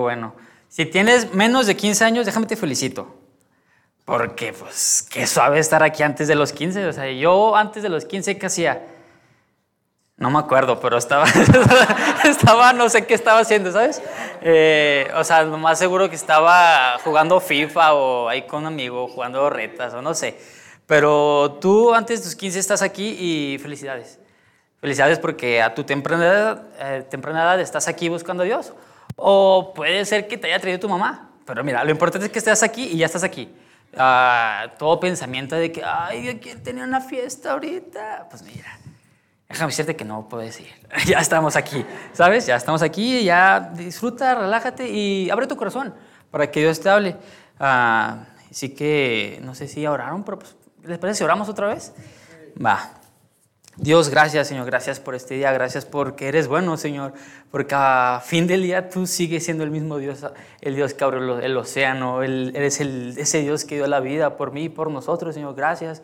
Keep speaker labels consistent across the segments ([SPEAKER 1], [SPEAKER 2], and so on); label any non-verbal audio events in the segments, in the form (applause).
[SPEAKER 1] Bueno, si tienes menos de 15 años, déjame te felicito. Porque, pues, qué suave estar aquí antes de los 15. O sea, yo antes de los 15, ¿qué hacía? No me acuerdo, pero estaba, (laughs) estaba, no sé qué estaba haciendo, ¿sabes? Eh, o sea, más seguro que estaba jugando FIFA o ahí con un amigo, jugando retas o no sé. Pero tú antes de tus 15 estás aquí y felicidades. Felicidades porque a tu temprana edad, eh, temprana edad estás aquí buscando a Dios. O puede ser que te haya traído tu mamá. Pero mira, lo importante es que estés aquí y ya estás aquí. Ah, todo pensamiento de que, ay, ¿quién tenía una fiesta ahorita? Pues mira, déjame decirte que no puedes ir. (laughs) ya estamos aquí, ¿sabes? Ya estamos aquí, ya disfruta, relájate y abre tu corazón para que Dios te hable. Ah, así que, no sé si oraron, pero pues, ¿les parece si oramos otra vez? Va. Dios, gracias, Señor, gracias por este día, gracias porque eres bueno, Señor, porque a fin del día tú sigues siendo el mismo Dios, el Dios que abrió el océano, eres el, ese Dios que dio la vida por mí y por nosotros, Señor, gracias.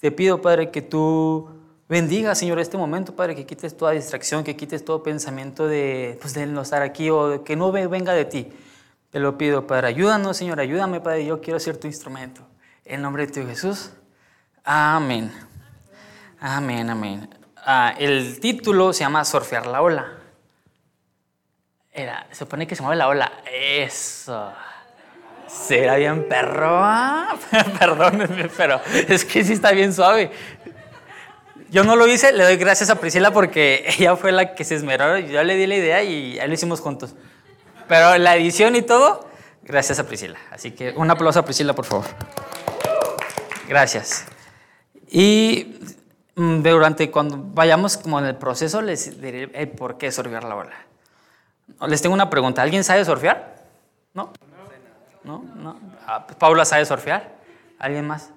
[SPEAKER 1] Te pido, Padre, que tú bendigas, Señor, este momento, Padre, que quites toda distracción, que quites todo pensamiento de, pues, de no estar aquí o que no venga de ti. Te lo pido, Padre, ayúdanos, Señor, ayúdame, Padre, yo quiero ser tu instrumento. En nombre de tu Jesús, amén. Amén, amén. Ah, el título se llama Surfear la ola. Era, se supone que se mueve la ola. Eso. Será bien perro. Ah, (laughs) perdónenme, pero es que sí está bien suave. Yo no lo hice, le doy gracias a Priscila porque (laughs) ella fue la que se esmeró. Yo le di la idea y ahí lo hicimos juntos. Pero la edición y todo, gracias a Priscila. Así que un aplauso a Priscila, por favor. Gracias. Y durante cuando vayamos como en el proceso les diré por qué surfear la ola. Les tengo una pregunta. ¿Alguien sabe surfear? ¿No? ¿No? ¿No? Ah, pues, ¿Paula sabe surfear? ¿Alguien más?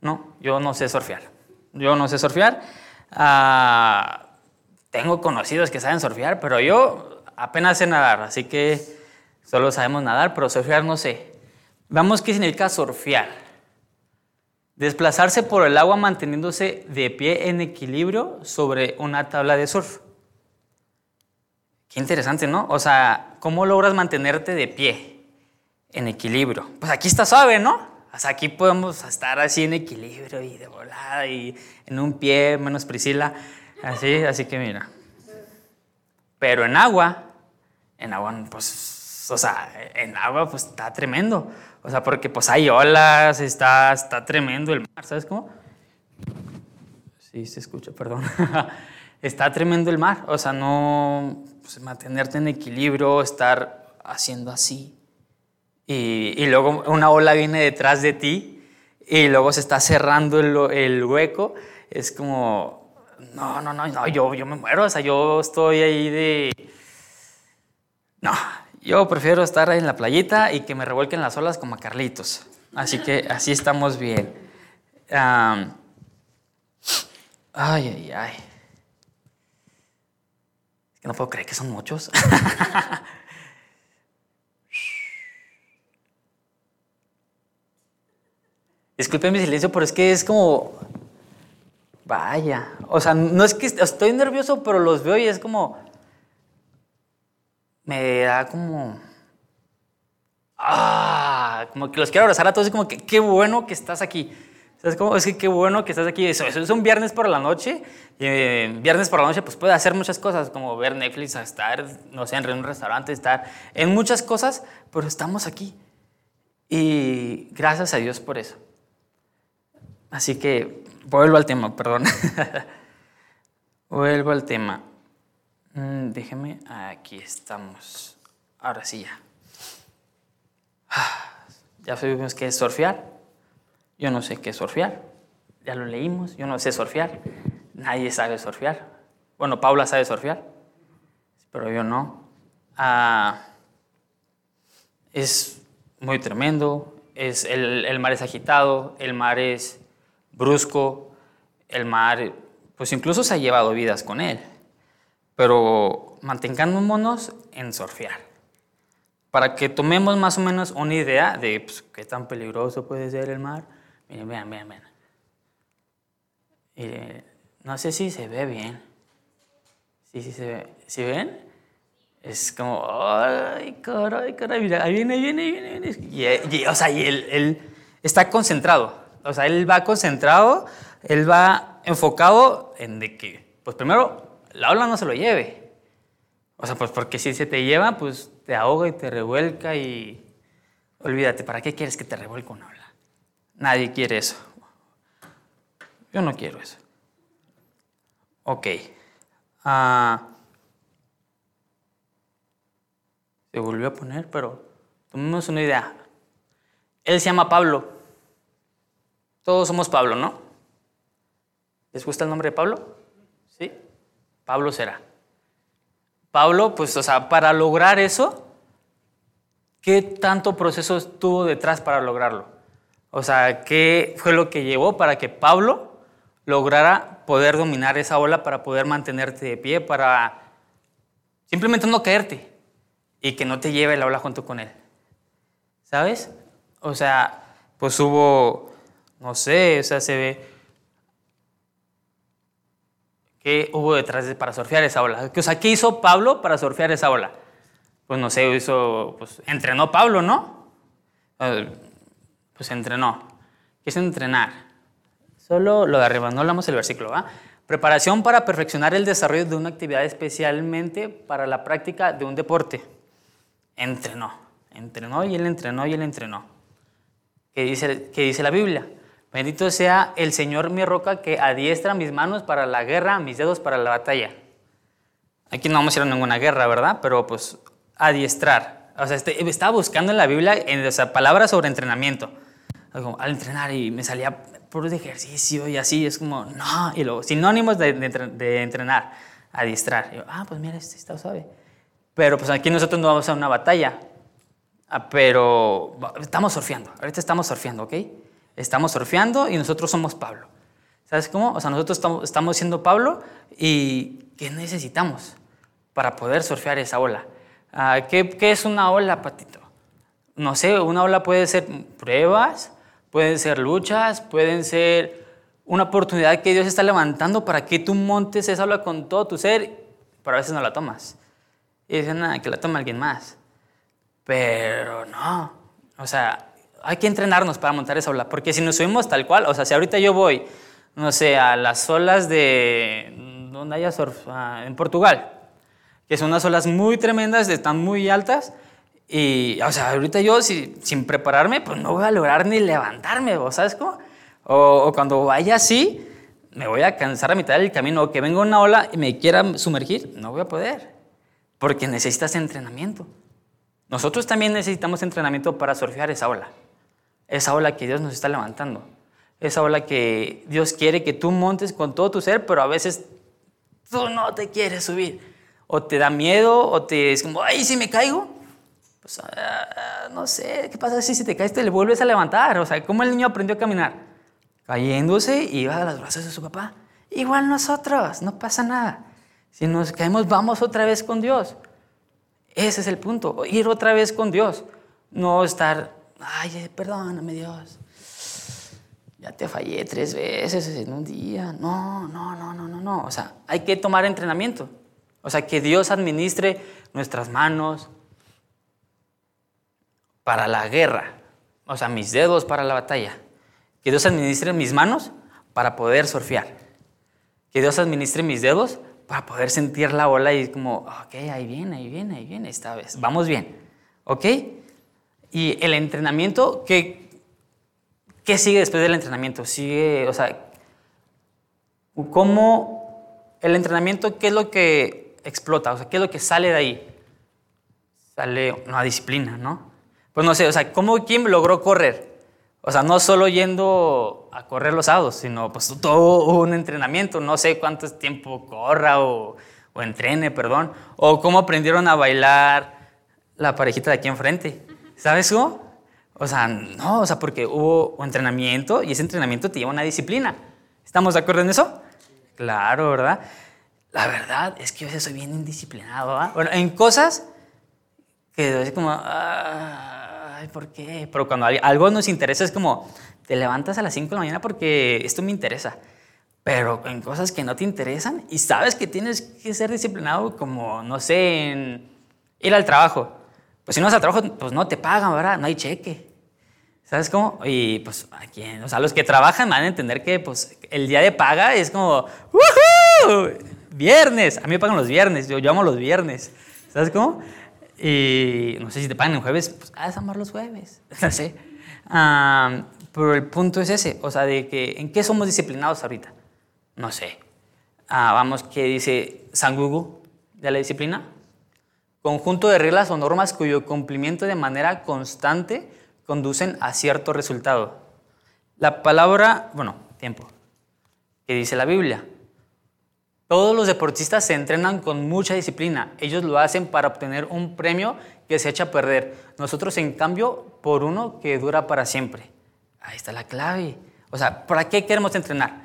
[SPEAKER 1] No, yo no sé surfear. Yo no sé surfear. Ah, tengo conocidos que saben surfear, pero yo apenas sé nadar, así que solo sabemos nadar, pero surfear no sé. Vamos qué significa surfear. Desplazarse por el agua manteniéndose de pie en equilibrio sobre una tabla de surf. Qué interesante, ¿no? O sea, ¿cómo logras mantenerte de pie en equilibrio? Pues aquí está suave, ¿no? O aquí podemos estar así en equilibrio y de volada y en un pie, menos Priscila, así, así que mira. Pero en agua, en agua, pues, o sea, en agua, pues está tremendo. O sea, porque pues hay olas, está, está tremendo el mar, ¿sabes cómo? Sí, se escucha, perdón. (laughs) está tremendo el mar, o sea, no pues, mantenerte en equilibrio, estar haciendo así. Y, luego una ola viene detrás de ti y luego se está cerrando el, el hueco. Es como, no, no, no, no, yo, yo me muero, o sea, yo estoy ahí de... No, yo prefiero estar ahí en la playita y que me revuelquen las olas como a Carlitos. Así que así estamos bien. ay, ay, ay. Es que no puedo creer que son muchos. (laughs) Disculpen mi silencio, pero es que es como. Vaya. O sea, no es que estoy nervioso, pero los veo y es como me da como... Ah, como que los quiero abrazar a todos y como que qué bueno que estás aquí. ¿Sabes cómo? Es que qué bueno que estás aquí. Eso, es un viernes por la noche. Y eh, viernes por la noche pues puede hacer muchas cosas, como ver Netflix, estar, no sé, en un restaurante, estar en muchas cosas, pero estamos aquí. Y gracias a Dios por eso. Así que vuelvo al tema, perdón. (laughs) vuelvo al tema. Mm, déjeme, aquí estamos. Ahora sí ya. (sighs) Ya sabemos qué es surfear. Yo no sé qué es surfear. Ya lo leímos. Yo no sé surfear. Nadie sabe surfear. Bueno, Paula sabe surfear, pero yo no. Ah, es muy tremendo. Es el, el mar es agitado, el mar es brusco, el mar, pues incluso se ha llevado vidas con él pero mantengámonos en surfear. Para que tomemos más o menos una idea de pues, qué tan peligroso puede ser el mar. Miren, vean, vean, vean. no sé si se ve bien. Sí, sí se ve. ¿Sí ven? es como, ay, caray, caray, mira, ahí viene, ahí viene, ahí viene. Y, y, o sea, y él, él está concentrado. O sea, él va concentrado, él va enfocado en de que, pues primero, la ola no se lo lleve. O sea, pues porque si se te lleva, pues te ahoga y te revuelca y olvídate, ¿para qué quieres que te revuelque una ola? Nadie quiere eso. Yo no quiero eso. Ok. Ah, se volvió a poner, pero tomemos una idea. Él se llama Pablo. Todos somos Pablo, ¿no? ¿Les gusta el nombre de Pablo? Pablo será. Pablo, pues, o sea, para lograr eso, ¿qué tanto proceso tuvo detrás para lograrlo? O sea, ¿qué fue lo que llevó para que Pablo lograra poder dominar esa ola, para poder mantenerte de pie, para simplemente no caerte y que no te lleve la ola junto con él? ¿Sabes? O sea, pues hubo, no sé, o sea, se ve ¿Qué hubo detrás de, para surfear esa ola? O sea, ¿qué hizo Pablo para surfear esa ola? Pues no sé, hizo, pues entrenó Pablo, ¿no? Pues entrenó. ¿Qué es entrenar? Solo lo de arriba, no hablamos el versículo, ¿va? Preparación para perfeccionar el desarrollo de una actividad especialmente para la práctica de un deporte. Entrenó, entrenó y él entrenó y él entrenó. ¿Qué dice, qué dice la Biblia? Bendito sea el Señor mi roca que adiestra mis manos para la guerra, mis dedos para la batalla. Aquí no vamos a ir a ninguna guerra, ¿verdad? Pero pues adiestrar. O sea, este, estaba buscando en la Biblia en, o palabras sobre entrenamiento. al entrenar y me salía por de ejercicio y así, es como, no, y luego sinónimos de, entrenar, adiestrar. Ah, pues mira, este está suave. Pero pues aquí nosotros no vamos a una batalla, ah, pero estamos surfeando, ahorita estamos surfeando, ¿ok? Estamos surfeando y nosotros somos Pablo. ¿Sabes cómo? O sea, nosotros estamos, siendo Pablo y ¿qué necesitamos para poder surfear esa ola? Ah, ¿qué, ¿Qué es una ola, Patito? No sé, una ola puede ser pruebas, pueden ser luchas, pueden ser una oportunidad que Dios está levantando para que tú montes esa ola con todo tu ser, pero a veces no la tomas. Y dicen, nada, que la tome alguien más. Pero no, o sea, hay que entrenarnos para montar esa ola, porque si nos subimos tal cual, o sea, si ahorita yo voy, no sé, a las olas de, donde haya surf, ah, en Portugal, que son unas olas muy tremendas, están muy altas, y, o sea, ahorita yo si, sin prepararme, pues no voy a lograr ni levantarme, ¿sabes cómo? O, o, cuando vaya así, me voy a cansar a mitad del camino, o que venga una ola y me quiera sumergir, no voy a poder, porque necesitas entrenamiento. Nosotros también necesitamos entrenamiento para surfear esa ola esa ola que Dios nos está levantando, esa ola que Dios quiere que tú montes con todo tu ser, pero a veces tú no te quieres subir, o te da miedo, o te es como, ay, si me caigo, pues ah, no sé, ¿qué pasa si, si te caes te le vuelves a levantar? O sea, ¿cómo el niño aprendió a caminar? Cayéndose y iba a los brazos de su papá. Igual nosotros, no pasa nada. Si nos caemos, vamos otra vez con Dios. Ese es el punto, ir otra vez con Dios. No estar ay, perdóname Dios, ya te fallé tres veces en un día. No, no, no, no, no, no. O sea, hay que tomar entrenamiento. O sea, que Dios administre nuestras manos para la guerra. O sea, mis dedos para la batalla. Que Dios administre mis manos para poder surfear. Que Dios administre mis dedos para poder sentir la ola y como, ok, ahí viene, ahí viene, ahí viene esta vez. Vamos bien. ¿Ok? Y el entrenamiento, ¿qué, ¿qué sigue después del entrenamiento? Sigue, o sea, ¿cómo el entrenamiento, qué es lo que explota? O sea, ¿qué es lo que sale de ahí? Sale una disciplina, ¿no? Pues no sé, o sea, ¿cómo Kim logró correr? O sea, no solo yendo a correr los sábados, sino pues todo un entrenamiento, no sé cuánto tiempo corra o, o entrene, perdón, o cómo aprendieron a bailar la parejita de aquí enfrente. ¿Sabes cómo? O sea, no, o sea, porque hubo entrenamiento y ese entrenamiento te lleva a una disciplina. ¿Estamos de acuerdo en eso? Claro, ¿verdad? La verdad es que yo soy bien indisciplinado, ¿verdad? Bueno, en cosas que es como, ay, ¿por qué? Pero cuando algo nos interesa es como, te levantas a las 5 de la mañana porque esto me interesa. Pero en cosas que no te interesan y sabes que tienes que ser disciplinado, como, no sé, en Ir al trabajo. Pues si no vas al trabajo, pues no te pagan, ¿verdad? No hay cheque. ¿Sabes cómo? Y pues aquí, o sea, los que trabajan van a entender que pues el día de paga es como ¡Woohoo! Viernes. A mí me pagan los viernes, yo, yo amo los viernes. ¿Sabes cómo? Y no sé si te pagan en jueves, pues ah, amar los jueves. (laughs) No sé. Pero el punto es ese, o sea, de que ¿en qué somos disciplinados ahorita? No sé. Ah, vamos, ¿qué dice San Google de la disciplina? Conjunto de reglas o normas cuyo cumplimiento de manera constante conducen a cierto resultado. La palabra, bueno, tiempo, ¿qué dice la Biblia? Todos los deportistas se entrenan con mucha disciplina. Ellos lo hacen para obtener un premio que se echa a perder. Nosotros, en cambio, por uno que dura para siempre. Ahí está la clave. O sea, ¿para qué queremos entrenar?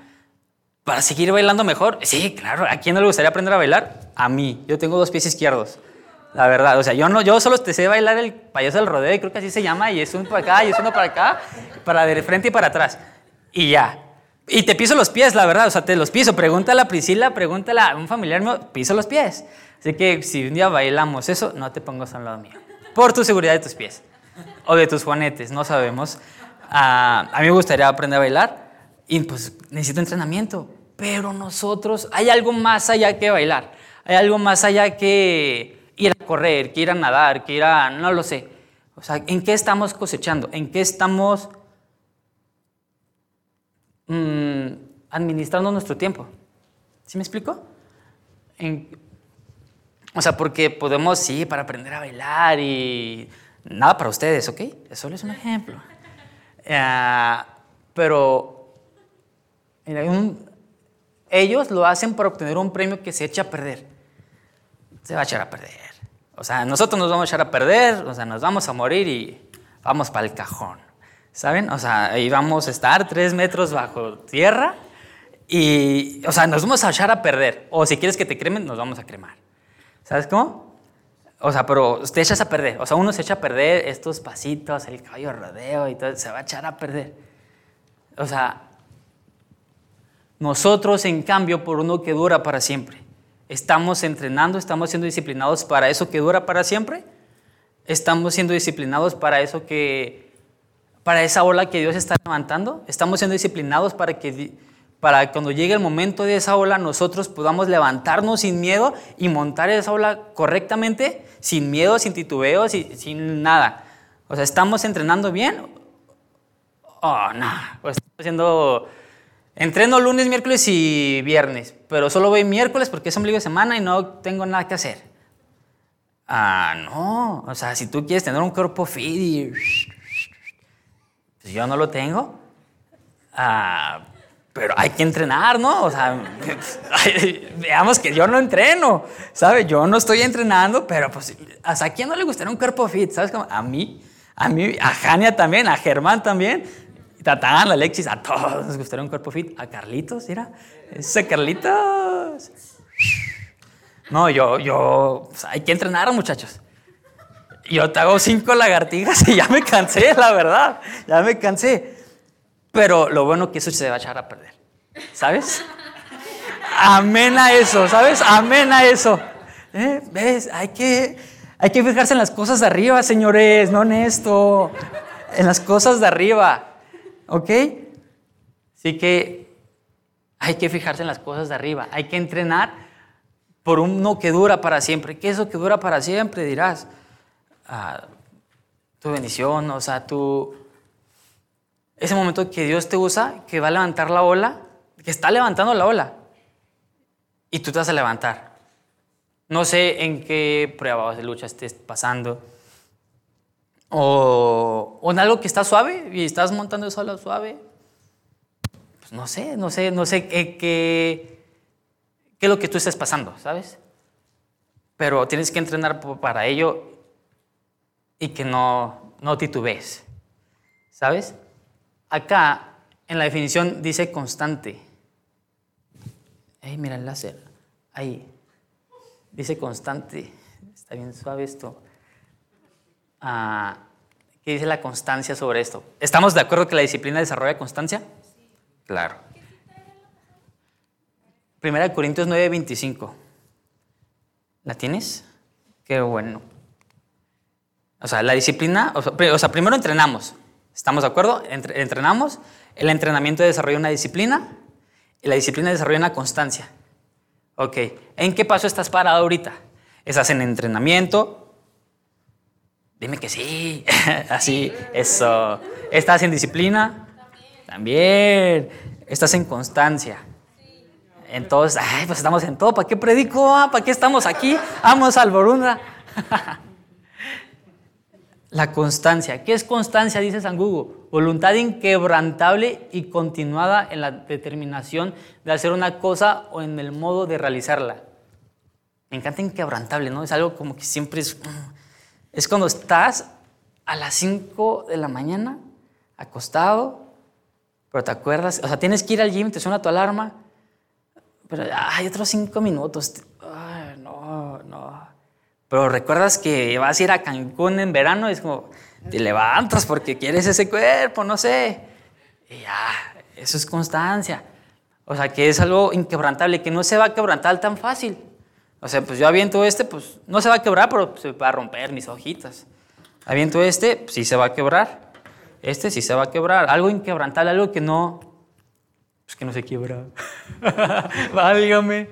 [SPEAKER 1] ¿Para seguir bailando mejor? Sí, claro. ¿A quién no le gustaría aprender a bailar? A mí. Yo tengo dos pies izquierdos. La verdad, o sea, yo no, yo solo te sé bailar el payaso del rodeo, y creo que así se llama, y es uno para acá, y es uno para acá, para de frente y para atrás. Y ya. Y te piso los pies, la verdad, o sea, te los piso. Pregúntale a Priscila, pregúntale a un familiar mío, piso los pies. Así que si un día bailamos eso, no te pongas a un lado mío. Por tu seguridad de tus pies. O de tus juanetes, no sabemos. Ah, a mí me gustaría aprender a bailar y pues necesito entrenamiento. Pero nosotros, hay algo más allá que bailar. Hay algo más allá que ir a correr, que ir a nadar, que ir a, no lo sé. O sea, ¿en qué estamos cosechando? ¿En qué estamos mm, administrando nuestro tiempo? ¿Sí me explico? o sea, porque podemos, sí, para aprender a bailar y nada para ustedes, ¿ok? Eso es un ejemplo. Eh, pero ellos lo hacen para obtener un premio que se echa a perder se va a echar a perder. O sea, nosotros nos vamos a echar a perder, o sea, nos vamos a morir y vamos para el cajón. ¿Saben? O sea, ahí vamos a estar tres metros bajo tierra y, o sea, nos vamos a echar a perder. O si quieres que te cremen, nos vamos a cremar. ¿Sabes cómo? O sea, pero te echas a perder. O sea, uno se echa a perder estos pasitos, el caballo rodeo y todo, se va a echar a perder. O sea, nosotros, en cambio, por uno que dura para siempre. ¿Estamos entrenando? ¿Estamos siendo disciplinados para eso que dura para siempre? ¿Estamos siendo disciplinados para eso que, para esa ola que Dios está levantando? ¿Estamos siendo disciplinados para que, para cuando llegue el momento de esa ola nosotros podamos levantarnos sin miedo y montar esa ola correctamente, sin miedo, sin titubeos sin nada? O sea, ¿estamos entrenando bien? Oh, no, pues estamos haciendo Entreno lunes, miércoles y viernes, pero solo voy miércoles porque es ombligo de semana y no tengo nada que hacer. Ah, no. O sea, si tú quieres tener un cuerpo fit y. Pues yo no lo tengo. Ah, pero hay que entrenar, ¿no? O sea, (laughs) veamos que yo no entreno, ¿sabes? Yo no estoy entrenando, pero pues, ¿a quién no le gustaría un cuerpo fit? ¿Sabes? A mí, a mí, a Jania también, a Germán también. Tatán, a Alexis, a todos nos gustaría un cuerpo fit. A Carlitos, mira. Ese Carlitos. No, yo, yo, pues, hay que entrenar, muchachos. Yo te hago cinco lagartijas y ya me cansé, la verdad. Ya me cansé. Pero lo bueno que eso se va a echar a perder. ¿Sabes? Amén a eso, ¿sabes? Amén a eso. ¿Eh? ¿Ves? Hay que, hay que fijarse en las cosas de arriba, señores, no en esto. En las cosas de arriba. ¿Ok? Así que hay que fijarse en las cosas de arriba, hay que entrenar por uno que dura para siempre. ¿Qué es lo que dura para siempre? Dirás, ah, tu bendición, o sea, tu... Ese momento que Dios te usa, que va a levantar la ola, que está levantando la ola, y tú te vas a levantar. No sé en qué prueba de lucha estés pasando o, en algo que está suave y estás montando eso a suave. Pues no sé, no sé, no sé qué, qué, es lo que tú estás pasando, ¿sabes? Pero tienes que entrenar para ello y que no, no titubees, ¿sabes? Acá en la definición dice constante. Ay, mira el láser. Ahí. Dice constante. Está bien suave esto. ¿Qué dice la constancia sobre esto? ¿Estamos de acuerdo que la disciplina desarrolla constancia? Claro. Primera de Corintios 9:25. ¿La tienes? Qué bueno. O sea, la disciplina, o sea, primero entrenamos, ¿estamos de acuerdo? entrenamos, el entrenamiento desarrolla una disciplina y la disciplina desarrolla una constancia. Ok, ¿en qué paso estás parado ahorita? ¿Estás en entrenamiento? Dime que sí, (laughs) así, eso. ¿Estás en disciplina? También. ¿Estás en constancia? Entonces, ay, pues estamos en todo. ¿Para qué predico? Ah, ¿Para qué estamos aquí? Vamos al Borunda. (laughs) La constancia. ¿Qué es constancia? Dice San Google. Voluntad inquebrantable y continuada en la determinación de hacer una cosa o en el modo de realizarla. Me encanta inquebrantable, ¿no? Es algo como que siempre es... Es cuando estás a las 5 de la mañana acostado, pero te acuerdas, o sea, tienes que ir al gym, te suena tu alarma, pero hay otros 5 minutos. Ay, no, no. Pero recuerdas que vas a ir a Cancún en verano y es como, te levantas porque quieres ese cuerpo, no sé. Y ya, eso es constancia. O sea, que es algo inquebrantable, que no se va a quebrantar tan fácil. O sea, pues yo aviento este, pues no se va a quebrar, pero se va a romper mis hojitas. Aviento este, pues, sí se va a quebrar. Este sí se va a quebrar. Algo inquebrantable, algo que no, pues que no se quiebra. (laughs) Válgame.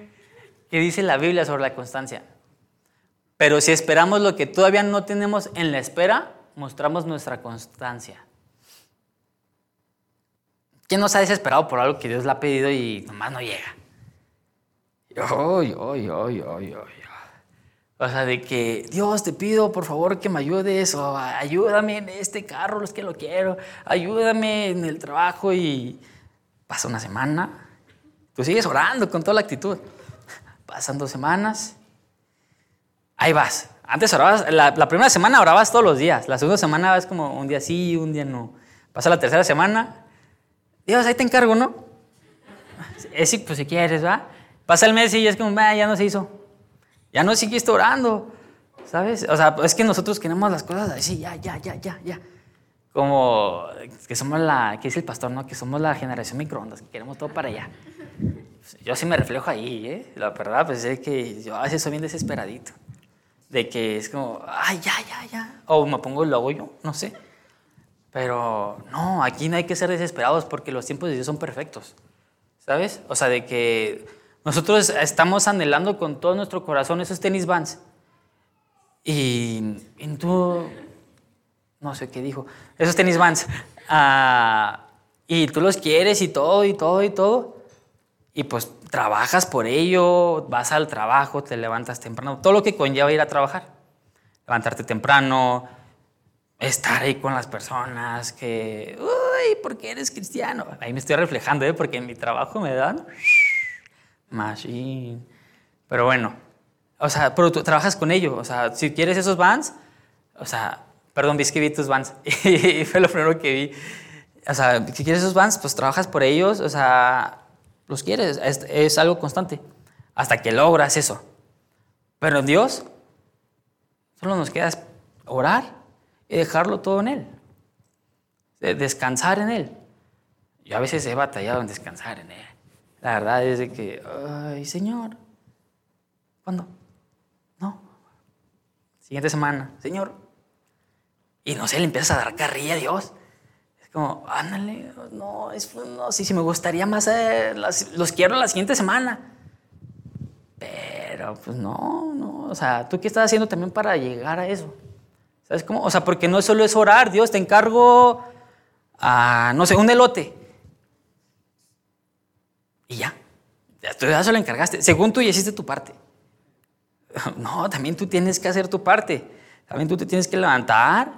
[SPEAKER 1] ¿Qué dice la Biblia sobre la constancia? Pero si esperamos lo que todavía no tenemos en la espera, mostramos nuestra constancia. ¿Quién nos ha desesperado por algo que Dios le ha pedido y nomás no llega? Yo, yo, yo, yo, yo, O sea, de que Dios te pido por favor que me ayudes o ayúdame en este carro, es que lo quiero, ayúdame en el trabajo y pasa una semana, tú sigues orando con toda la actitud. Pasan dos semanas ahí vas. Antes orabas, la, primera semana orabas todos los días, la segunda semana es como un día sí, un día no. Pasa la tercera semana, Dios, ahí te encargo, ¿no? Es, pues si quieres, ¿va? Pasa el mes y es como, ya no se hizo. Ya no siguiste orando, ¿sabes? O sea, es que nosotros queremos las cosas así, ya, ya, ya, ya, ya. Como que somos la, ¿qué dice el pastor, no? Que somos la generación microondas, que queremos todo para allá. Yo sí me reflejo ahí, ¿eh? La verdad, pues es que yo a veces soy bien desesperadito de que es como, ay, ya, ya, ya. O me pongo el logo yo, no sé. Pero no, aquí no hay que ser desesperados porque los tiempos de Dios son perfectos. ¿Sabes? O sea, de que nosotros estamos anhelando con todo nuestro corazón esos tenis vans. Y, tú, no sé qué dijo, esos tenis vans. Ah, y tú los quieres y todo, y todo, y todo. Y pues trabajas por ello, vas al trabajo, te levantas temprano, todo lo que conlleva ir a trabajar. Levantarte temprano, estar ahí con las personas que, uy, ¿por qué eres cristiano? Ahí me estoy reflejando, ¿eh? porque en mi trabajo me dan machine. Pero bueno, o sea, pero trabajas con ello, o sea, si quieres esos vans, o sea, perdón, vi que vi tus vans (laughs) y fue lo primero que vi. O sea, si quieres esos vans, pues trabajas por ellos, o sea, los quieres, es, algo constante, hasta que logras eso. Pero Dios, solo nos queda orar y dejarlo todo en Él, descansar en Él. Yo a veces he batallado en descansar en Él. La verdad es que, ay, Señor, ¿cuándo? No. Siguiente semana, Señor. Y no sé, le empiezas a dar carrilla a Dios como, ándale, no, es, no, sí, sí, me gustaría más, eh, los quiero la siguiente semana. Pero, pues no, no, o sea, ¿tú qué estás haciendo también para llegar a eso? ¿Sabes cómo? O sea, porque no solo es orar, Dios, te encargo, a, no sé, un elote. Y ya, tú ya se lo encargaste, según tú ya hiciste tu parte. (laughs) No, también tú tienes que hacer tu parte. También tú te tienes que levantar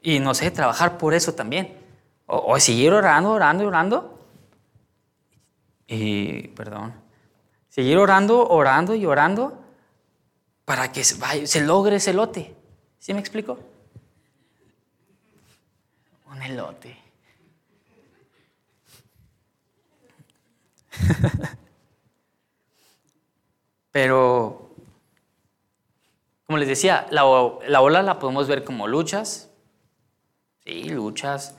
[SPEAKER 1] y, no sé, trabajar por eso también. O, seguir orando, orando, orando. Y, perdón, seguir orando, orando y orando para que se, logre ese lote. ¿Sí me explico? Un elote. (laughs) Pero, como les decía, la, la, ola la podemos ver como luchas. Sí, luchas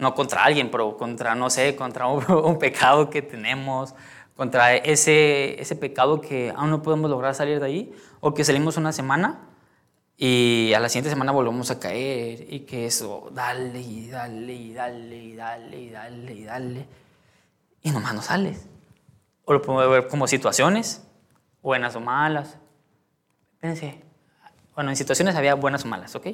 [SPEAKER 1] no contra alguien, pero contra, no sé, contra (laughs) un, pecado que tenemos, contra ese, ese pecado que aún no podemos lograr salir de ahí, o que salimos una semana Y a la siguiente semana volvemos a caer y que eso, dale y dale y dale y dale y dale y dale. Y nomás no sales. O lo podemos ver como situaciones, buenas o malas. Fíjense, bueno, en situaciones había buenas o malas, ¿ok?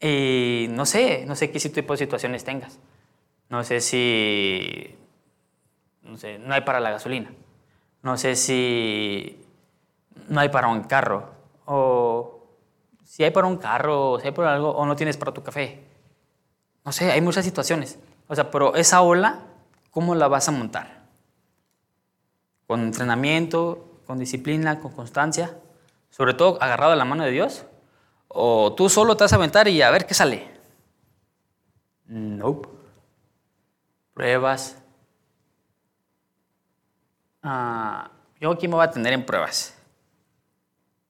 [SPEAKER 1] Y no sé, no sé qué tipo de situaciones tengas. No sé si, no sé, no hay para la gasolina. No sé si no hay para un carro. O si hay para un carro, o si hay para algo, o no tienes para tu café. No sé, hay muchas situaciones. O sea, pero esa ola, ¿cómo la vas a montar? Con entrenamiento, con disciplina, con constancia, sobre todo agarrado a la mano de Dios. O tú solo te vas a aventar y a ver qué sale. Nope. Pruebas. Ah, yo aquí me voy a atender en pruebas.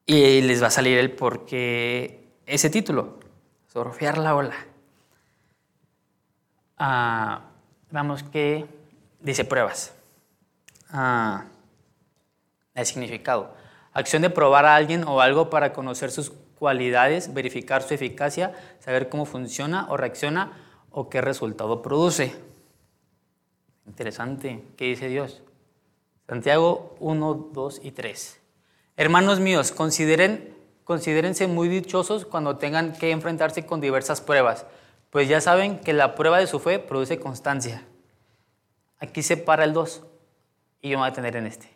[SPEAKER 1] Y les va a salir el por qué ese título, surfear la ola. Ah, vamos que dice pruebas. Ah, el significado. Acción de probar a alguien o algo para conocer sus cualidades, verificar su eficacia, saber cómo funciona o reacciona o qué resultado produce. Interesante, ¿qué dice Dios? Santiago 1, 2 y 3. Hermanos míos, consideren, considérense muy dichosos cuando tengan que enfrentarse con diversas pruebas, pues ya saben que la prueba de su fe produce constancia. Aquí se para el 2 y yo me voy a tener en este.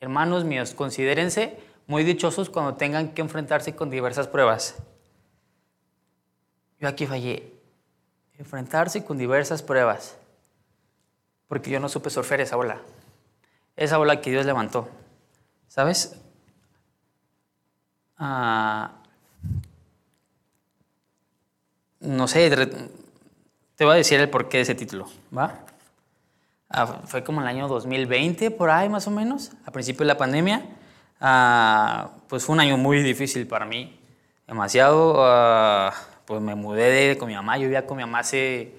[SPEAKER 1] Hermanos míos, considérense muy dichosos cuando tengan que enfrentarse con diversas pruebas. Yo aquí fallé. Enfrentarse con diversas pruebas. Porque yo no supe surfear esa ola. Esa ola que Dios levantó. ¿Sabes? Ah, no sé, te voy a decir el porqué de ese título, ¿va? Ah, fue como el año 2020, por ahí más o menos, a principio de la pandemia. Ah, pues fue un año muy difícil para mí, demasiado. pues me mudé con mi mamá, yo vivía con mi mamá hace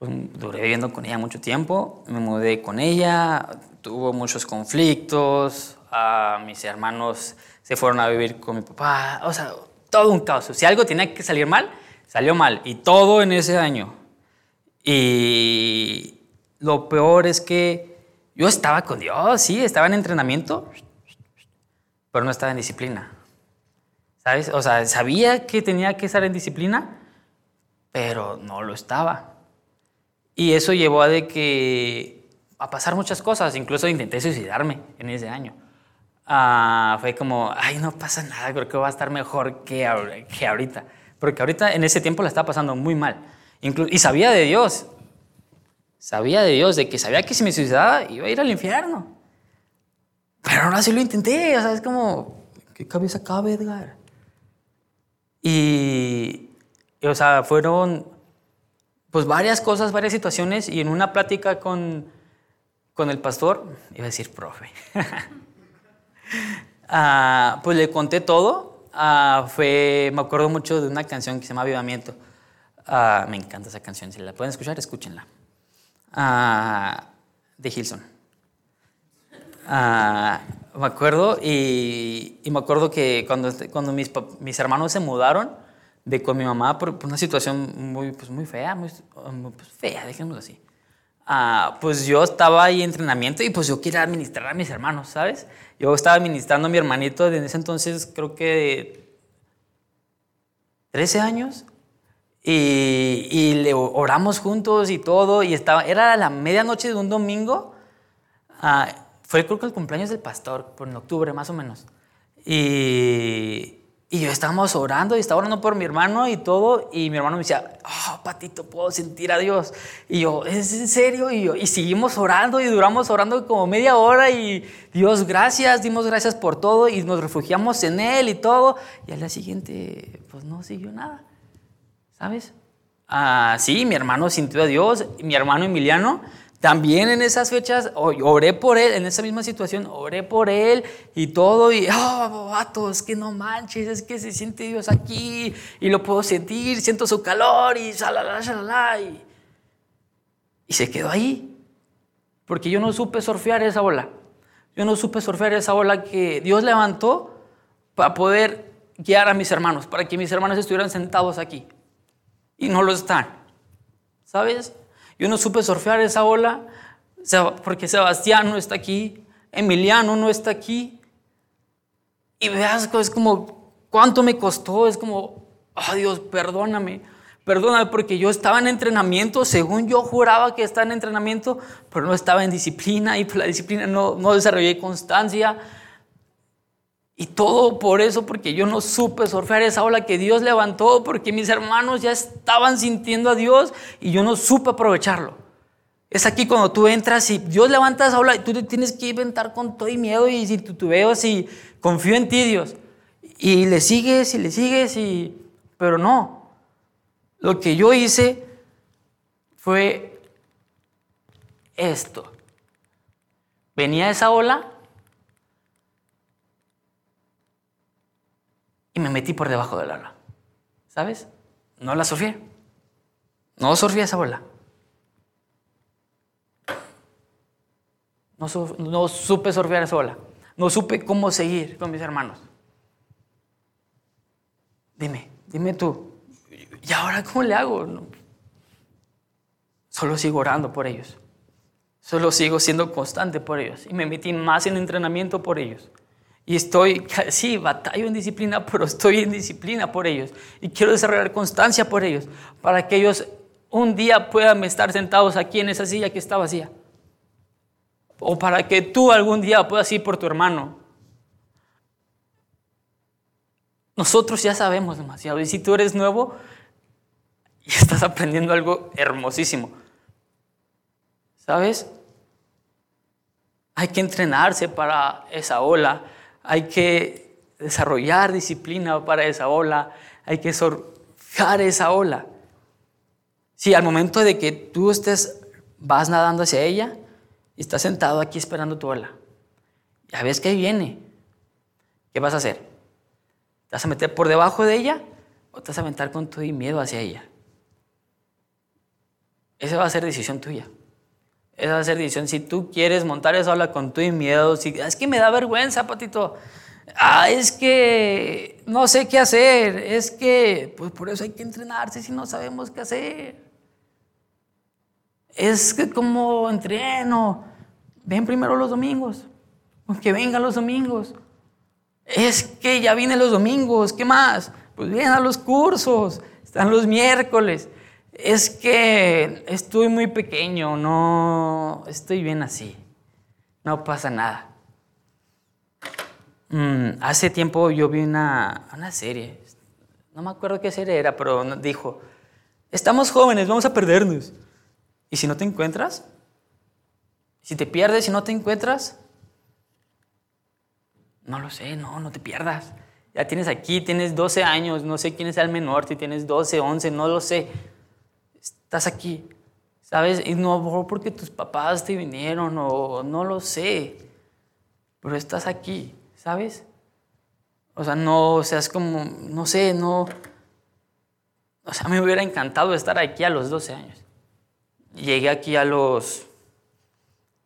[SPEAKER 1] pues, duré viviendo con ella mucho tiempo, me mudé con ella, tuvo muchos conflictos, a mis hermanos se fueron a vivir con mi papá, o sea, todo un caos. Si algo tenía que salir mal, salió mal, y todo en ese año. Y lo peor es que yo estaba con Dios, sí, estaba en entrenamiento, pero no estaba en disciplina. ¿Sabes? O sea, sabía que tenía que estar en disciplina, pero no lo estaba. Y eso llevó a que a pasar muchas cosas, incluso intenté suicidarme en ese año. Ah, fue como, ay, no pasa nada, creo que va a estar mejor que, que ahorita. Porque ahorita en ese tiempo la estaba pasando muy mal. y sabía de Dios, sabía de Dios, de que sabía que si me suicidaba iba a ir al infierno. Pero ahora sí lo intenté, o sea, es como, ¿qué cabeza cabe, Edgar? Y, o sea, fueron pues varias cosas, varias situaciones y en una plática con, con el pastor, iba a decir profe, (laughs) ah, pues le conté todo. Ah, fue, me acuerdo mucho de una canción que se llama Avivamiento. Ah, me encanta esa canción, si la pueden escuchar, escúchenla. De Hilson. me acuerdo y, me acuerdo que cuando, cuando mis, mis hermanos se mudaron, de con mi mamá por, una situación muy, pues muy fea, muy pues fea, dejémoslo así. Ah, pues yo estaba ahí en entrenamiento y pues yo quería administrar a mis hermanos, ¿sabes? Yo estaba administrando a mi hermanito en ese entonces, creo que 13 años, y, y, le oramos juntos y todo, y estaba, era la medianoche de un domingo, ah, fue creo que el cumpleaños del pastor, por en octubre más o menos, y, y yo estábamos orando y estaba orando por mi hermano y todo. Y mi hermano me decía, oh, Patito, puedo sentir a Dios. Y yo, ¿es en serio? Y, yo, y seguimos orando y duramos orando como media hora. Y Dios, gracias, dimos gracias por todo. Y nos refugiamos en Él y todo. Y al día siguiente, pues no siguió nada. ¿Sabes? Ah, sí, mi hermano sintió a Dios. Mi hermano Emiliano también en esas fechas oré por él, en esa misma situación, oré por él y todo, y, oh, vato, es que no manches, es que se siente Dios aquí y lo puedo sentir, siento su calor y shalala. Y, y se quedó ahí, porque yo no supe surfear esa ola. Yo no supe surfear esa ola que Dios levantó para poder guiar a mis hermanos, para que mis hermanos estuvieran sentados aquí. Y no lo están. ¿Sabes? Yo no supe surfear esa ola porque Sebastián no está aquí, Emiliano no está aquí. Y veas, es como, ¿cuánto me costó? Es como, oh Dios, perdóname. Perdóname porque yo estaba en entrenamiento, según yo juraba que estaba en entrenamiento, pero no estaba en disciplina y la disciplina no, no desarrollé constancia. Y todo por eso, porque yo no supe surfear esa ola que Dios levantó, porque mis hermanos ya estaban sintiendo a Dios y yo no supe aprovecharlo. Es aquí cuando tú entras y Dios levanta esa ola y tú te tienes que inventar con todo y miedo y si tú veo y confío en ti, Dios. Y le sigues y le sigues y... Pero no. Lo que yo hice fue esto. Venía esa ola y me metí por debajo del ola. ¿Sabes? No la surfé. No surfé esa ola. No, supe surfear esa ola. No supe cómo seguir con mis hermanos. Dime, dime tú. ¿Y ahora cómo le hago? Solo sigo orando por ellos. Solo sigo siendo constante por ellos. Y me metí más en entrenamiento por ellos. Y estoy, (laughs) sí, batallo en disciplina, (laughs) pero estoy en disciplina por ellos. Y quiero desarrollar constancia por ellos, para que ellos un día puedan estar sentados aquí en esa silla que está vacía. O para que tú algún día puedas ir por tu hermano. Nosotros ya sabemos demasiado. Y si tú eres nuevo, (laughs) y estás aprendiendo algo hermosísimo. ¿Sabes? Hay que entrenarse para esa ola hay que desarrollar disciplina para esa ola, hay que surfear esa ola. Si al momento de que tú estés, vas nadando hacia ella y estás sentado aquí esperando tu ola, ya ves que viene, ¿qué vas a hacer? ¿Te vas a meter por debajo de ella o te vas a aventar con todo y miedo hacia ella? Esa va a ser decisión tuya. A ser decisión. Si tú quieres montar esa ola con tu miedo, si es que me da vergüenza, patito. Ah, es que no sé qué hacer. Es que, pues por eso hay que entrenarse si no sabemos qué hacer. Es que como entreno. Ven primero los domingos. Que vengan los domingos. Es que ya vienen los domingos. ¿Qué más? Pues vienen a los cursos. Están los miércoles es que estoy muy pequeño, no estoy bien así, no pasa nada. Mm, hace tiempo yo vi una, una, serie, no me acuerdo qué serie era, pero dijo, estamos jóvenes, vamos a perdernos. ¿Y si no te encuentras? Si te pierdes y no te encuentras, no lo sé, no, no te pierdas. Ya tienes aquí, tienes 12 años, no sé quién es el menor, si tienes 12, 11, no lo sé estás aquí, ¿sabes? Y no porque tus papás te vinieron o no lo sé, pero estás aquí, ¿sabes? O sea, no seas como, no sé, no... O sea, me hubiera encantado estar aquí a los 12 años. Llegué aquí a los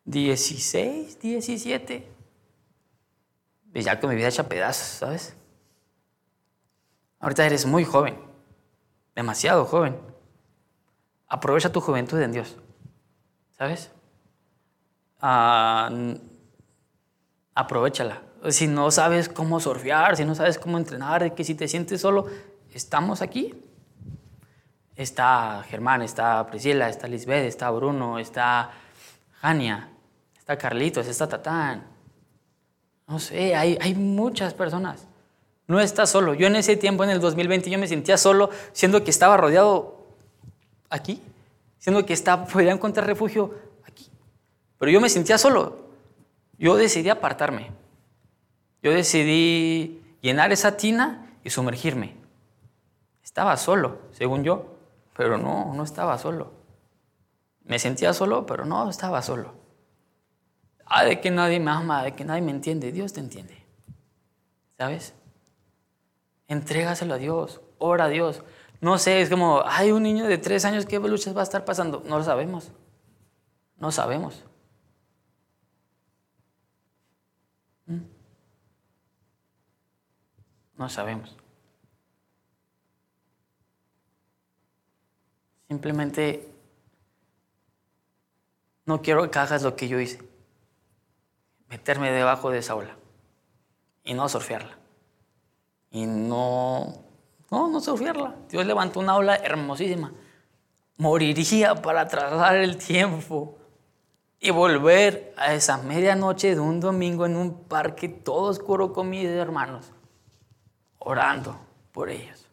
[SPEAKER 1] 16, 17. Y ya con mi vida hecha pedazos, ¿sabes? Ahorita eres muy joven, demasiado joven. Aprovecha tu juventud en Dios. ¿Sabes? Ah, aprovechala. Si no sabes cómo surfear, si no sabes cómo entrenar, que si te sientes solo, estamos aquí. Está Germán, está Priscila, está Lisbeth, está Bruno, está Jania, está Carlitos, está Tatán. No sé, hay, hay muchas personas. No estás solo. Yo en ese tiempo, en el 2020, yo me sentía solo, siendo que estaba rodeado aquí, siendo que está, podía encontrar refugio aquí. Pero yo me sentía solo. Yo decidí apartarme. Yo decidí llenar esa tina y sumergirme. Estaba solo, según yo, pero no, no estaba solo. Me sentía solo, pero no estaba solo. Ah, de que nadie me ama, de que nadie me entiende. Dios te entiende. ¿Sabes? Entrégaselo a Dios, ora a Dios. No sé, es como, hay un niño de tres años, ¿qué luchas va a estar pasando? No lo sabemos. No sabemos. ¿Mm? No sabemos. Simplemente no quiero que hagas lo que yo hice. Meterme debajo de esa ola y no surfearla. Y no, no, no surfearla. Dios levantó una ola hermosísima. Moriría para trazar el tiempo y volver a esa medianoche de un domingo en un parque todo oscuro con mis hermanos, orando por ellos.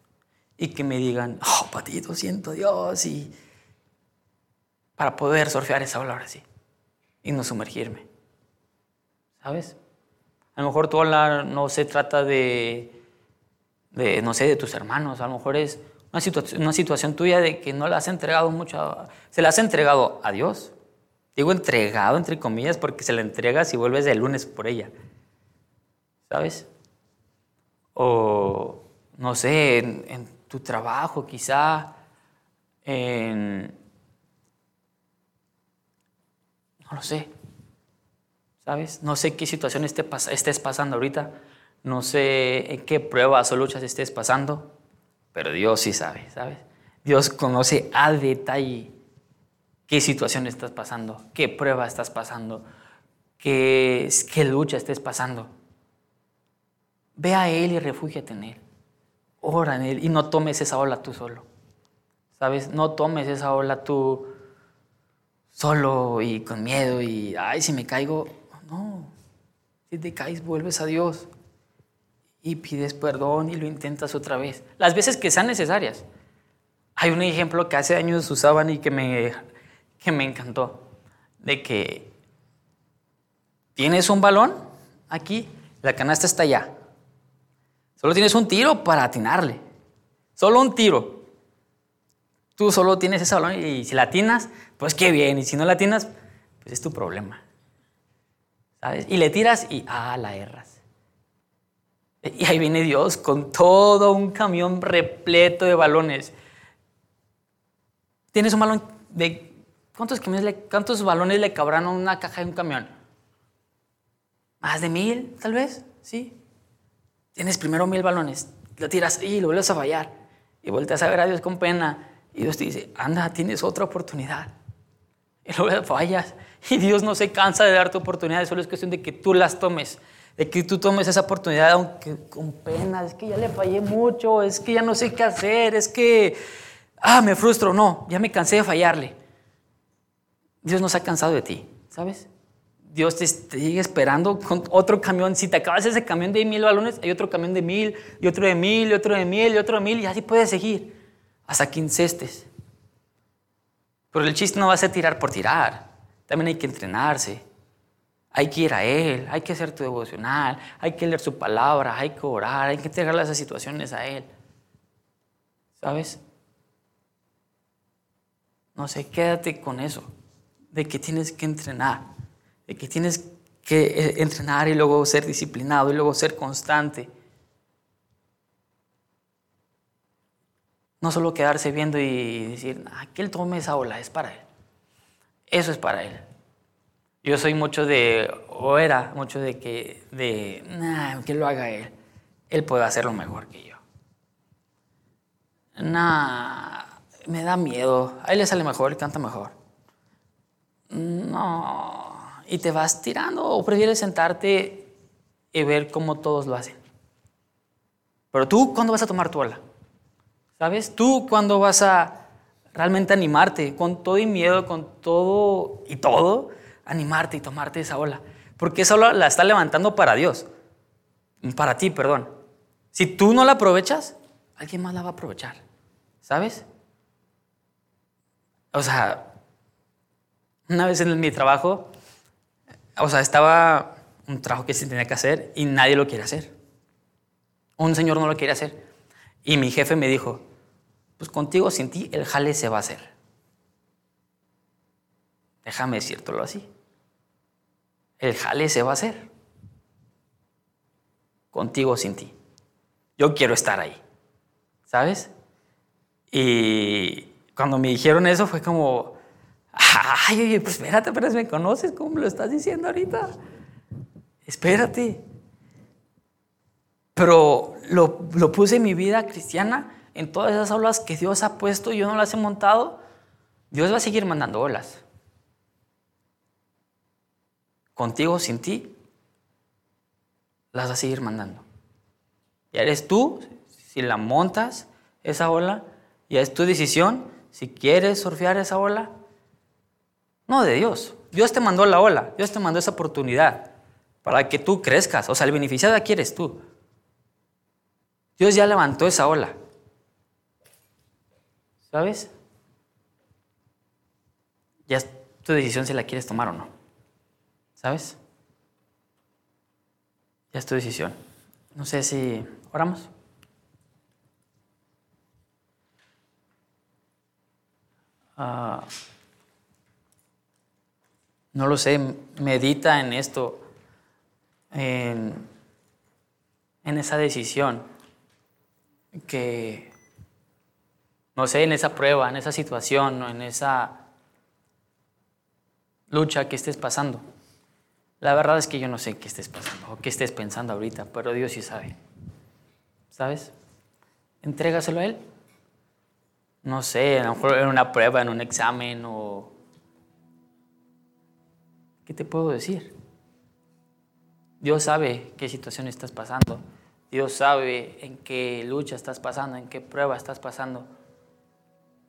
[SPEAKER 1] Y que me digan, oh, patito, siento Dios, y para poder surfear esa ola ahora sí, y no sumergirme. ¿Sabes? A lo mejor tu ola no se trata de, de no sé, de tus hermanos, a lo mejor es una situación, una situación tuya de que no la has entregado mucho, se la has entregado a Dios Digo entregado, entre comillas, porque se la entregas y vuelves de lunes por ella. ¿Sabes? O, no sé, en, tu trabajo quizá, en... No lo sé. ¿Sabes? No sé qué situación estés pasando ahorita. No sé en qué pruebas o luchas estés pasando. Pero Dios sí sabe, ¿sabes? Dios conoce a detalle qué situación estás pasando, qué prueba estás pasando, qué, qué lucha estés pasando. Ve a Él y refúgiate en Él. Ora en Él y no tomes esa ola tú solo. ¿Sabes? No tomes esa ola tú solo y con miedo y, ay, si me caigo. No. Si te caes, vuelves a Dios y pides perdón y lo intentas otra vez. Las veces que sean necesarias. Hay un ejemplo que hace años usaban y que me que me encantó, de que tienes un balón aquí, la canasta está allá. Solo tienes un tiro para atinarle. Solo un tiro. Tú solo tienes ese balón y si la atinas, pues qué bien. Y si no la atinas, pues es tu problema. ¿Sabes? Y le tiras y, ah, la erras. Y ahí viene Dios con todo un camión repleto de balones. Tienes un balón de ¿Cuántos, balones le cabrán a una caja de un camión? ¿Más de mil, tal vez? Sí. Tienes primero mil balones, lo tiras y lo vuelves a fallar. Y vueltas a ver a Dios con pena. Y Dios te dice, anda, tienes otra oportunidad. Y luego fallas. Y Dios no se cansa de darte oportunidades, solo es cuestión de que tú las tomes. De que tú tomes esa oportunidad, aunque con pena. Es que ya le fallé mucho, es que ya no sé qué hacer, es que, ah, me frustro. No, ya me cansé de fallarle. Dios no se ha cansado de ti, ¿sabes? Dios te, sigue esperando con otro camión. Si te acabas ese camión de mil balones, hay otro camión de mil, y otro de mil, y otro de mil, y otro de mil, y así puedes seguir hasta que incestes. Pero el chiste no va a ser tirar por tirar. También hay que entrenarse. Hay que ir a Él, hay que hacer tu devocional, hay que leer su palabra, hay que orar, hay que entregarle esas situaciones a Él. ¿Sabes? No sé, quédate con eso de que tienes que entrenar, de que tienes que eh, entrenar y luego ser disciplinado y luego ser constante. No solo quedarse viendo y decir, ah, que él tome esa ola, es para él. Eso es para él. Yo soy mucho de, o era mucho de que, de, nah, que lo haga él. Él puede hacerlo mejor que yo. Nah, me da miedo. A él le sale mejor, canta mejor. No. Y te vas tirando o prefieres sentarte y ver cómo todos lo hacen. Pero tú, ¿cuándo vas a tomar tu ola? ¿Sabes? Tú, ¿cuándo vas a realmente animarte? Con todo y miedo, con todo y todo, animarte y tomarte esa ola. Porque esa ola la está levantando para Dios. Para ti, perdón. Si tú no la aprovechas, alguien más la va a aprovechar. ¿Sabes? O sea, una vez en mi trabajo, o sea, estaba un trabajo que se tenía que hacer y nadie lo quiere hacer. Un señor no lo quiere hacer. Y mi jefe me dijo, pues contigo sin ti el jale se va a hacer. Déjame decírtelo así. El jale se va a hacer. Contigo sin ti. Yo quiero estar ahí. ¿Sabes? Y cuando me dijeron eso fue como, Ay, oye, pues espérate, pero me conoces, ¿cómo lo estás diciendo ahorita? Espérate. pero lo, lo puse en mi vida cristiana, en todas esas olas que Dios ha puesto yo no las he montado, Dios va a seguir mandando olas. Contigo, sin ti, las va a seguir mandando. Y eres tú, si la montas, esa ola, ya es tu decisión, si quieres surfear esa ola, no de Dios. Dios te mandó la ola, Dios te mandó esa oportunidad para que tú crezcas. O sea, el beneficiado aquí eres tú. Dios ya levantó esa ola. ¿Sabes? Ya es tu decisión si la quieres tomar o no. ¿Sabes? Ya es tu decisión. No sé si oramos. Ah, no lo sé, medita en esto, en, en esa decisión, que, no sé, en esa prueba, en esa situación, en esa lucha que estés pasando. La verdad es que yo no sé qué estés pasando o qué estés pensando ahorita, pero Dios sí sabe. ¿Sabes? Entrégaselo a Él. No sé, a lo mejor en una prueba, en un examen o... ¿Qué te puedo decir? Dios sabe qué situación estás pasando. Dios sabe en qué lucha estás pasando, en qué prueba estás pasando.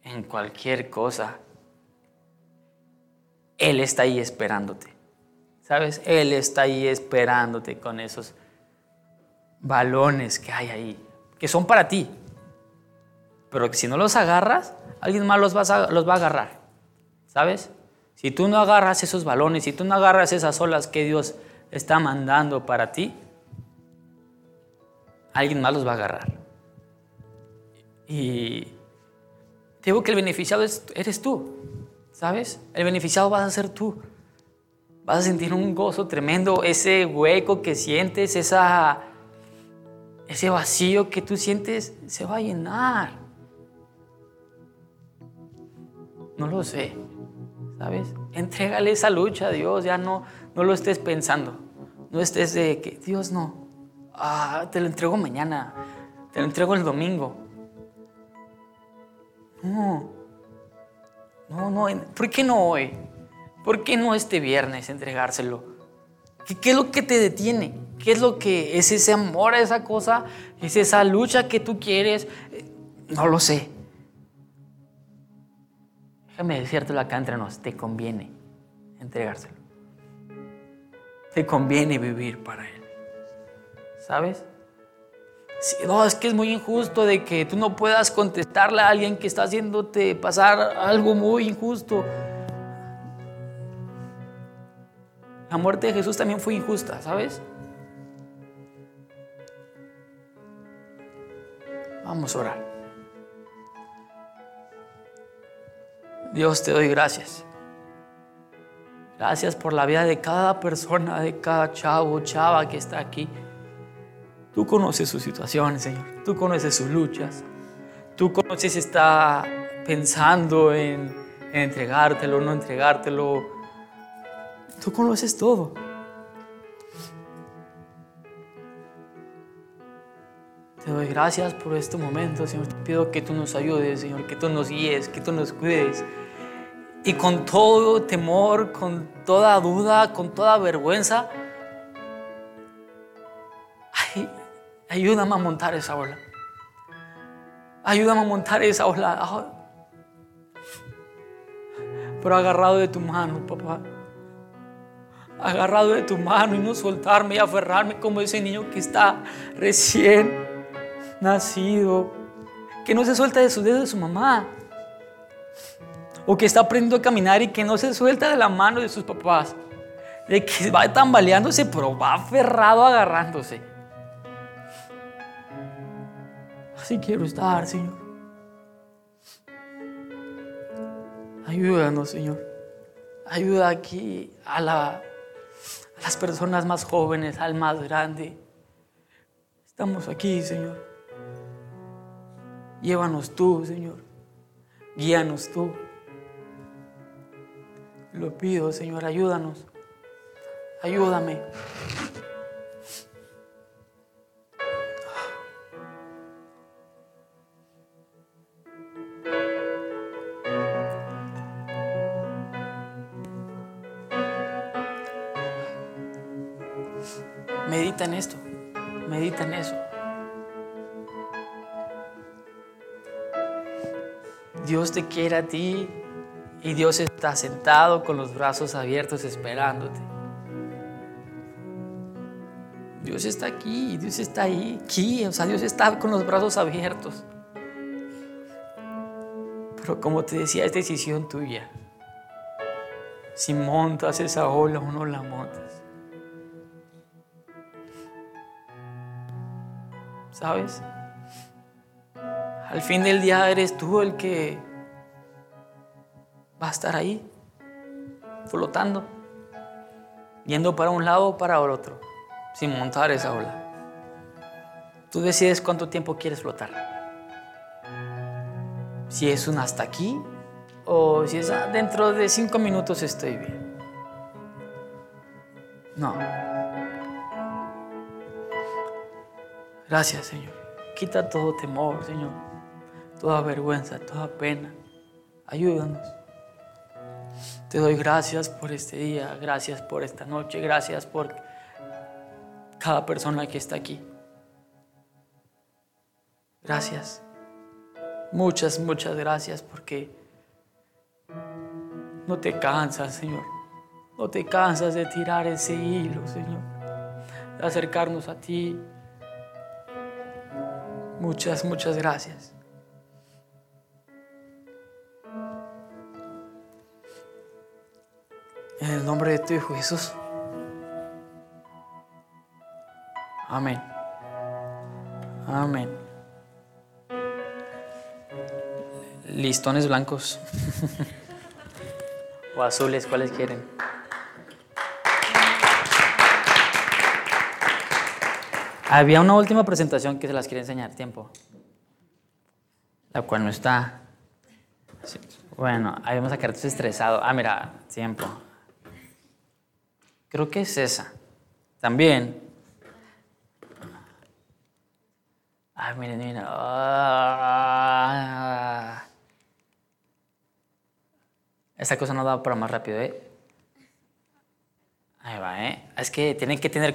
[SPEAKER 1] En cualquier cosa. Él está ahí esperándote. ¿Sabes? Él está ahí esperándote con esos balones que hay ahí, que son para ti. Pero que si no los agarras, alguien más los, los va a agarrar. ¿Sabes? Si tú no agarras esos balones, si tú no agarras esas olas que Dios está mandando para ti, alguien más los va a agarrar. Y digo que el beneficiado eres tú, ¿sabes? El beneficiado vas a ser tú. Vas a sentir un gozo tremendo, ese hueco que sientes, esa, ese vacío que tú sientes se va a llenar. No lo sé, ¿sabes? Entrégale esa lucha a Dios, ya no, no lo estés pensando. No estés de que, Dios no, ah, te lo entrego mañana, te lo entrego el domingo. No, no, no, ¿por qué no hoy? ¿Por qué no este viernes entregárselo? ¿Qué, es lo que te detiene? ¿Qué es lo que es ese amor a esa cosa? ¿Es esa lucha que tú quieres? Eh, no lo sé. Déjame decírtelo acá entre nos, te conviene entregárselo. Te conviene vivir para Él. ¿Sabes? no, es que es muy injusto de que tú no puedas contestarle a alguien que está haciéndote pasar algo muy injusto. La muerte de Jesús también fue injusta, ¿sabes? Vamos a orar. Dios, te doy gracias. Gracias por la vida de cada persona, de cada chavo, chava que está aquí. Tú conoces sus situaciones, Señor. Tú conoces sus luchas. Tú conoces si está pensando en, en entregártelo, no entregártelo Tú conoces todo. Te doy gracias por este momento, Señor. Te pido que tú nos ayudes, Señor, que tú nos guíes, que tú nos cuides. Y con todo temor, con toda duda, con toda vergüenza, ay, ayúdame a montar esa ola. Ayúdame a montar esa ola. Pero agarrado de tu mano, papá agarrado de tu mano y no soltarme y aferrarme como ese niño que está recién nacido, que no se suelta de sus dedos de su mamá, o que está aprendiendo a caminar y que no se suelta de la mano de sus papás, de que va tambaleándose pero va aferrado agarrándose. Así quiero estar, Señor. Ayúdanos, Señor. Ayuda aquí a la las personas más jóvenes, al más grande. Estamos aquí, Señor. Llévanos tú, Señor. Guíanos tú. Lo pido, Señor, ayúdanos. Ayúdame. Medita en esto. Medita en eso. Dios te quiere a ti y Dios está sentado con los brazos abiertos esperándote. Dios está aquí, Dios está ahí, aquí, o sea, Dios está con los brazos abiertos. Pero como te decía, es decisión tuya. Si montas esa ola o no la montas. ¿Sabes? Al fin del día eres tú el que va a estar ahí, flotando, yendo para un lado o para el otro, sin montar esa ola. Tú decides cuánto tiempo quieres flotar. Si es un hasta aquí o si es ah, dentro de cinco minutos estoy bien. No. Gracias, Señor. Quita todo temor, Señor. Toda vergüenza, toda pena. Ayúdanos. Te doy gracias por este día, gracias por esta noche, gracias por cada persona que está aquí. Gracias. Muchas, muchas gracias porque no te cansas, Señor. No te cansas de tirar ese hilo, Señor. De acercarnos a ti. Muchas, muchas gracias. En el nombre de tu Hijo Jesús. Amén. Amén. Listones blancos. (laughs) o azules, ¿cuáles quieren? Había una última presentación que se las quería enseñar, tiempo. La cual no está. Bueno, ahí vamos a quedar estresado. Ah, mira, tiempo. Creo que es esa. También. Ay, miren, miren. Ah. Esta cosa no da para más rápido, ¿eh? Ahí va, ¿eh? Es que tienen que tener